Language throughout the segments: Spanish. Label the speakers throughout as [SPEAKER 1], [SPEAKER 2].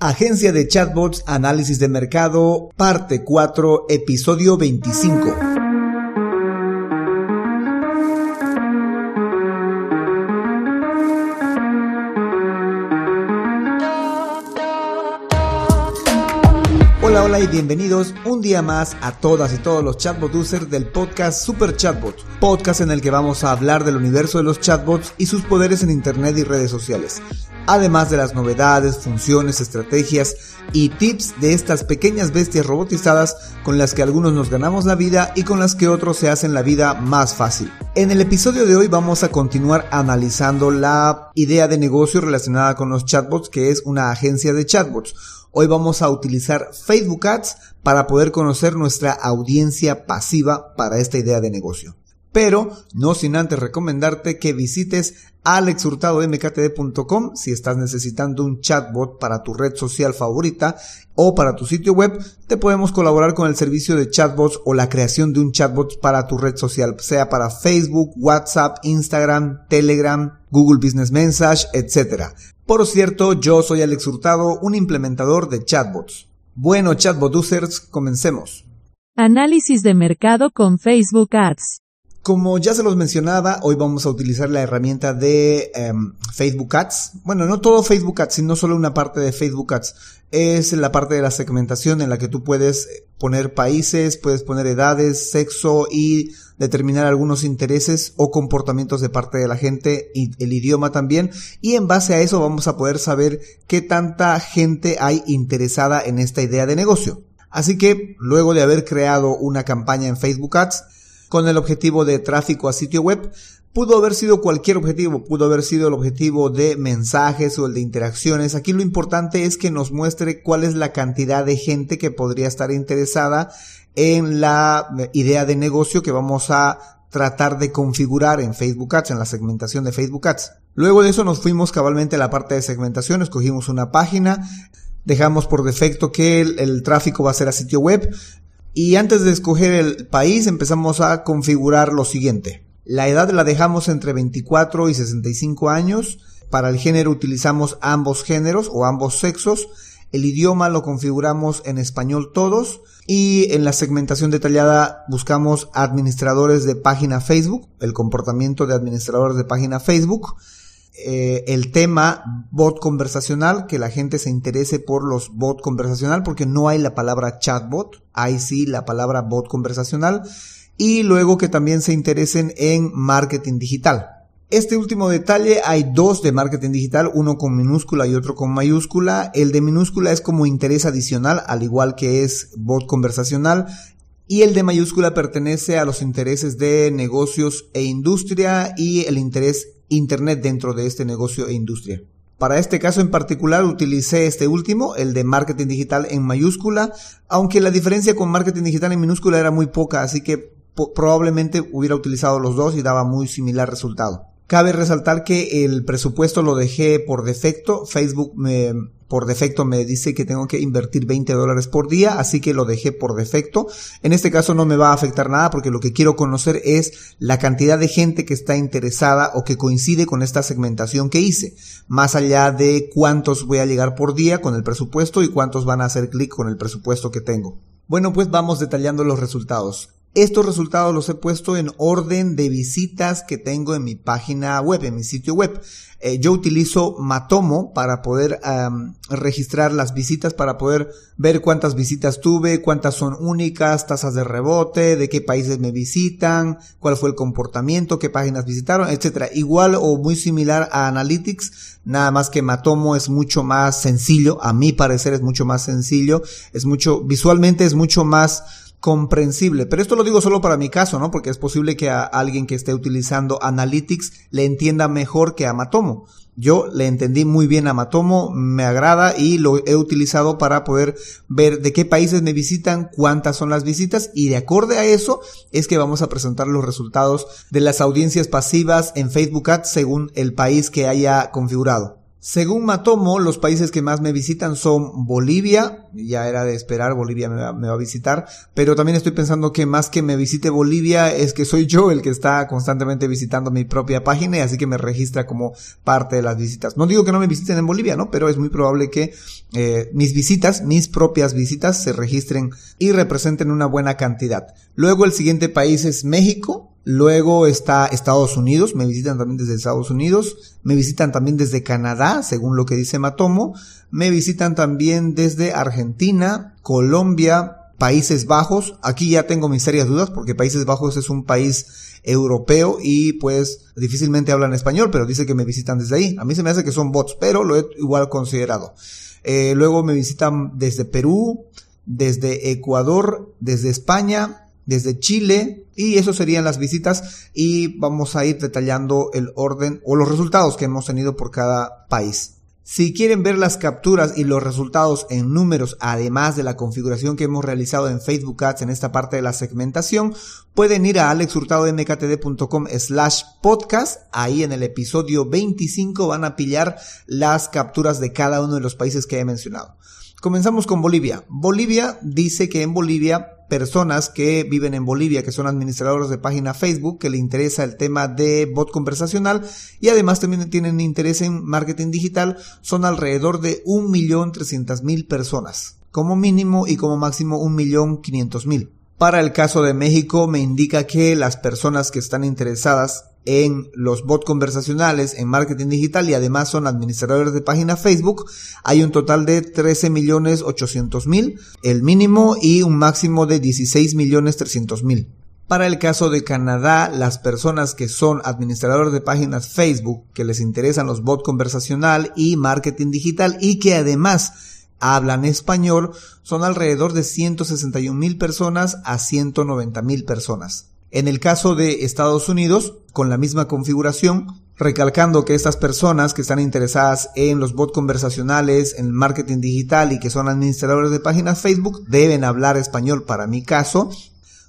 [SPEAKER 1] Agencia de Chatbots Análisis de Mercado, parte 4, episodio 25. Hola, hola y bienvenidos un día más a todas y todos los chatbot users del podcast Super Chatbot, podcast en el que vamos a hablar del universo de los chatbots y sus poderes en Internet y redes sociales, además de las novedades, funciones, estrategias y tips de estas pequeñas bestias robotizadas con las que algunos nos ganamos la vida y con las que otros se hacen la vida más fácil. En el episodio de hoy vamos a continuar analizando la idea de negocio relacionada con los chatbots que es una agencia de chatbots Hoy vamos a utilizar Facebook Ads para poder conocer nuestra audiencia pasiva para esta idea de negocio. Pero no sin antes recomendarte que visites alexhurtadomktd.com si estás necesitando un chatbot para tu red social favorita o para tu sitio web, te podemos colaborar con el servicio de chatbots o la creación de un chatbot para tu red social, sea para Facebook, WhatsApp, Instagram, Telegram, Google Business Message, etc. Por cierto, yo soy Alex Hurtado, un implementador de chatbots. Bueno, chatbot users, comencemos.
[SPEAKER 2] Análisis de mercado con Facebook Ads.
[SPEAKER 1] Como ya se los mencionaba, hoy vamos a utilizar la herramienta de em, Facebook Ads. Bueno, no todo Facebook Ads, sino solo una parte de Facebook Ads. Es la parte de la segmentación en la que tú puedes poner países, puedes poner edades, sexo y determinar algunos intereses o comportamientos de parte de la gente y el idioma también. Y en base a eso vamos a poder saber qué tanta gente hay interesada en esta idea de negocio. Así que luego de haber creado una campaña en Facebook Ads, con el objetivo de tráfico a sitio web. Pudo haber sido cualquier objetivo, pudo haber sido el objetivo de mensajes o el de interacciones. Aquí lo importante es que nos muestre cuál es la cantidad de gente que podría estar interesada en la idea de negocio que vamos a tratar de configurar en Facebook Ads, en la segmentación de Facebook Ads. Luego de eso nos fuimos cabalmente a la parte de segmentación, escogimos una página, dejamos por defecto que el, el, tráfico va a ser a sitio web, y antes de escoger el país empezamos a configurar lo siguiente. La edad la dejamos entre 24 y 65 años. Para el género utilizamos ambos géneros o ambos sexos. El idioma lo configuramos en español todos. Y en la segmentación detallada buscamos administradores de página Facebook, el comportamiento de administradores de página Facebook. Eh, el tema bot conversacional, que la gente se interese por los bot conversacional, porque no hay la palabra chatbot, hay sí la palabra bot conversacional, y luego que también se interesen en marketing digital. Este último detalle, hay dos de marketing digital, uno con minúscula y otro con mayúscula. El de minúscula es como interés adicional, al igual que es bot conversacional. Y el de mayúscula pertenece a los intereses de negocios e industria y el interés Internet dentro de este negocio e industria. Para este caso en particular utilicé este último, el de marketing digital en mayúscula, aunque la diferencia con marketing digital en minúscula era muy poca, así que probablemente hubiera utilizado los dos y daba muy similar resultado. Cabe resaltar que el presupuesto lo dejé por defecto. Facebook me, por defecto me dice que tengo que invertir 20 dólares por día, así que lo dejé por defecto. En este caso no me va a afectar nada porque lo que quiero conocer es la cantidad de gente que está interesada o que coincide con esta segmentación que hice. Más allá de cuántos voy a llegar por día con el presupuesto y cuántos van a hacer clic con el presupuesto que tengo. Bueno, pues vamos detallando los resultados. Estos resultados los he puesto en orden de visitas que tengo en mi página web, en mi sitio web. Eh, yo utilizo Matomo para poder registrar las visitas, para poder ver cuántas visitas tuve, cuántas son únicas, tasas de rebote, de qué países me visitan, cuál fue el comportamiento, qué páginas visitaron, etcétera. Igual o muy similar a Analytics, nada más que Matomo es mucho más sencillo, a mi parecer es mucho más sencillo, es mucho, visualmente es mucho más comprensible. Pero esto lo digo solo para mi caso, ¿no? Porque es posible que a alguien que esté utilizando Analytics le entienda mejor que a Matomo. Yo le entendí muy bien a Matomo, me agrada y lo he utilizado para poder ver de qué países me visitan, cuántas son las visitas y de acorde a eso es que vamos a presentar los resultados de las audiencias pasivas en Facebook Ads según el país que haya configurado. Según Matomo, los países que más me visitan son Bolivia, ya era de esperar, Bolivia me va, a visitar, pero también estoy pensando que más que me visite Bolivia es que soy yo el que está constantemente visitando mi propia página y así que me registra como parte de las visitas. No digo que no me visiten en Bolivia, ¿no? Pero es muy probable que eh, mis visitas, mis propias visitas, se registren y representen una buena cantidad. Luego el siguiente país es México, Luego está Estados Unidos, me visitan también desde Estados Unidos, me visitan también desde Canadá, según lo que dice Matomo, me visitan también desde Argentina, Colombia, Países Bajos, aquí ya tengo mis serias dudas porque Países Bajos es un país europeo y pues difícilmente hablan español, pero dice que me visitan desde ahí. A mí se me hace que son bots, pero lo he igual considerado. Eh, luego me visitan desde Perú, desde Ecuador, desde España, desde Chile y eso serían las visitas y vamos a ir detallando el orden o los resultados que hemos tenido por cada país. Si quieren ver las capturas y los resultados en números, además de la configuración que hemos realizado en Facebook Ads en esta parte de la segmentación, pueden ir a alexhurtadomktd.com slash podcast. Ahí en el episodio 25 van a pillar las capturas de cada uno de los países que he mencionado. Comenzamos con Bolivia. Bolivia dice que en Bolivia personas que viven en Bolivia, que son administradores de página Facebook, que le interesa el tema de bot conversacional y además también tienen interés en marketing digital, son alrededor de 1.300.000 personas, como mínimo y como máximo 1.500.000. Para el caso de México me indica que las personas que están interesadas en los bots conversacionales, en marketing digital y además son administradores de página Facebook, hay un total de 13 millones 800 mil, el mínimo y un máximo de 16 millones 300 mil. Para el caso de Canadá, las personas que son administradores de páginas Facebook, que les interesan los bots conversacional y marketing digital y que además hablan español, son alrededor de 161 mil personas a 190 mil personas. En el caso de Estados Unidos, con la misma configuración, recalcando que estas personas que están interesadas en los bots conversacionales, en marketing digital y que son administradores de páginas Facebook, deben hablar español para mi caso,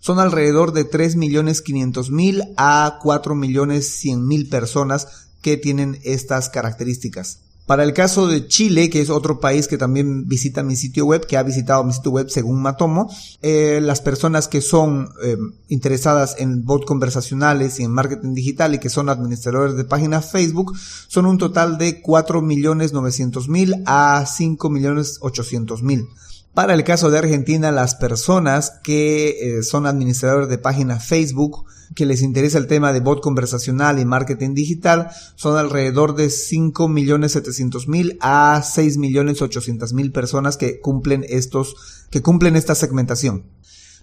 [SPEAKER 1] son alrededor de 3.500.000 a 4.100.000 personas que tienen estas características. Para el caso de Chile, que es otro país que también visita mi sitio web, que ha visitado mi sitio web según Matomo, eh, las personas que son eh, interesadas en bot conversacionales y en marketing digital y que son administradores de páginas Facebook son un total de 4.900.000 a 5.800.000. Para el caso de Argentina, las personas que eh, son administradores de páginas Facebook que les interesa el tema de bot conversacional y marketing digital son alrededor de 5.700.000 a 6.800.000 personas que cumplen estos, que cumplen esta segmentación.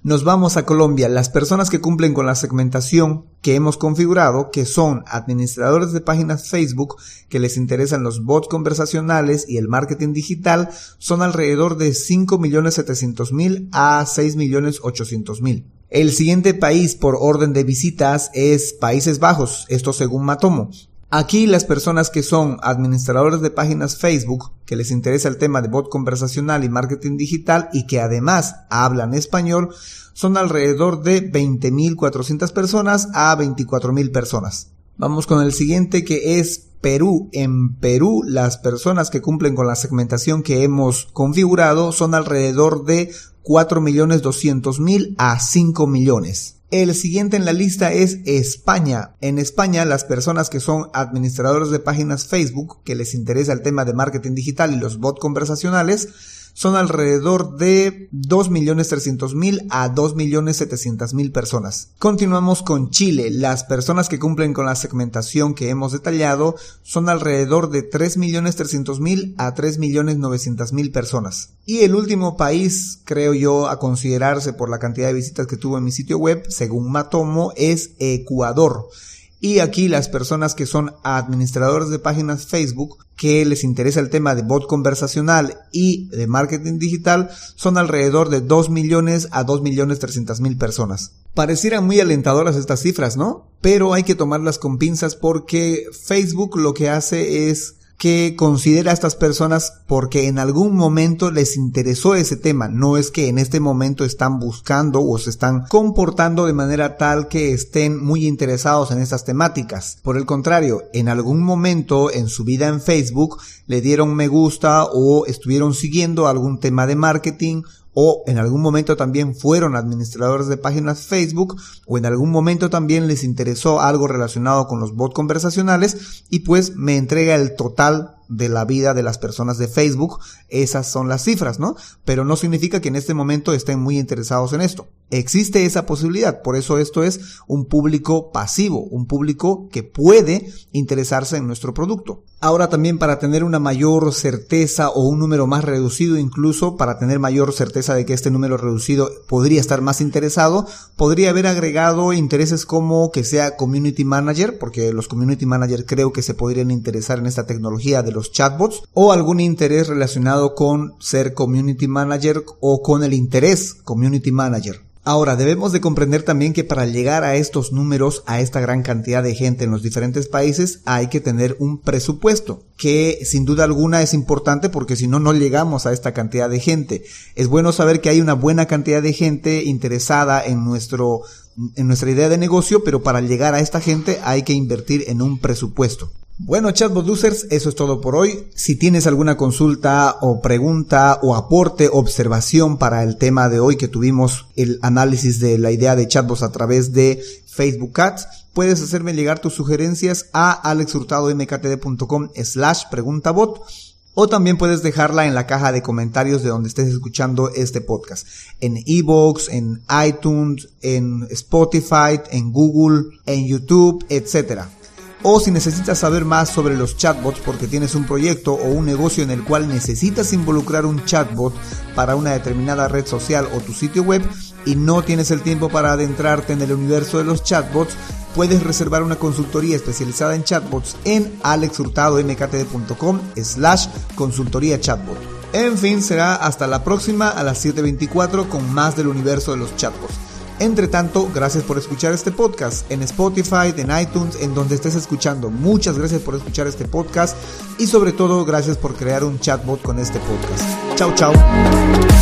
[SPEAKER 1] Nos vamos a Colombia. Las personas que cumplen con la segmentación que hemos configurado, que son administradores de páginas Facebook, que les interesan los bots conversacionales y el marketing digital, son alrededor de 5.700.000 a 6.800.000. El siguiente país por orden de visitas es Países Bajos, esto según Matomo. Aquí las personas que son administradores de páginas Facebook, que les interesa el tema de bot conversacional y marketing digital y que además hablan español, son alrededor de 20.400 personas a 24.000 personas. Vamos con el siguiente que es Perú. En Perú, las personas que cumplen con la segmentación que hemos configurado son alrededor de 4.200.000 a 5 millones. El siguiente en la lista es España. En España, las personas que son administradores de páginas Facebook, que les interesa el tema de marketing digital y los bots conversacionales, son alrededor de 2.300.000 a 2.700.000 personas. Continuamos con Chile. Las personas que cumplen con la segmentación que hemos detallado son alrededor de 3.300.000 a 3.900.000 personas. Y el último país, creo yo, a considerarse por la cantidad de visitas que tuvo en mi sitio web, según Matomo, es Ecuador. Y aquí las personas que son administradores de páginas Facebook, que les interesa el tema de bot conversacional y de marketing digital, son alrededor de 2 millones a 2 millones 300 mil personas. Parecieran muy alentadoras estas cifras, ¿no? Pero hay que tomarlas con pinzas porque Facebook lo que hace es que considera a estas personas porque en algún momento les interesó ese tema. No es que en este momento están buscando o se están comportando de manera tal que estén muy interesados en estas temáticas. Por el contrario, en algún momento en su vida en Facebook le dieron me gusta o estuvieron siguiendo algún tema de marketing o en algún momento también fueron administradores de páginas Facebook o en algún momento también les interesó algo relacionado con los bots conversacionales y pues me entrega el total de la vida de las personas de Facebook. Esas son las cifras, ¿no? Pero no significa que en este momento estén muy interesados en esto. Existe esa posibilidad, por eso esto es un público pasivo, un público que puede interesarse en nuestro producto. Ahora también para tener una mayor certeza o un número más reducido incluso, para tener mayor certeza de que este número reducido podría estar más interesado, podría haber agregado intereses como que sea community manager, porque los community manager creo que se podrían interesar en esta tecnología de chatbots, o algún interés relacionado con ser community manager o con el interés community manager. Ahora, debemos de comprender también que para llegar a estos números, a esta gran cantidad de gente en los diferentes países, hay que tener un presupuesto, que sin duda alguna es importante porque si no, no llegamos a esta cantidad de gente. Es bueno saber que hay una buena cantidad de gente interesada en nuestro, en nuestra idea de negocio, pero para llegar a esta gente hay que invertir en un presupuesto. Bueno, chatbot users, eso es todo por hoy. Si tienes alguna consulta o pregunta o aporte, observación para el tema de hoy que tuvimos el análisis de la idea de chatbots a través de Facebook Ads, puedes hacerme llegar tus sugerencias a alexhurtadomktd.com slash preguntabot o también puedes dejarla en la caja de comentarios de donde estés escuchando este podcast. En Evox, en iTunes, en Spotify, en Google, en YouTube, etcétera. O si necesitas saber más sobre los chatbots porque tienes un proyecto o un negocio en el cual necesitas involucrar un chatbot para una determinada red social o tu sitio web y no tienes el tiempo para adentrarte en el universo de los chatbots, puedes reservar una consultoría especializada en chatbots en alexhurtadomktd.com slash consultoría chatbot. En fin, será hasta la próxima a las 7.24 con más del universo de los chatbots. Entre tanto, gracias por escuchar este podcast en Spotify, en iTunes, en donde estés escuchando. Muchas gracias por escuchar este podcast y sobre todo gracias por crear un chatbot con este podcast. Chao, chao.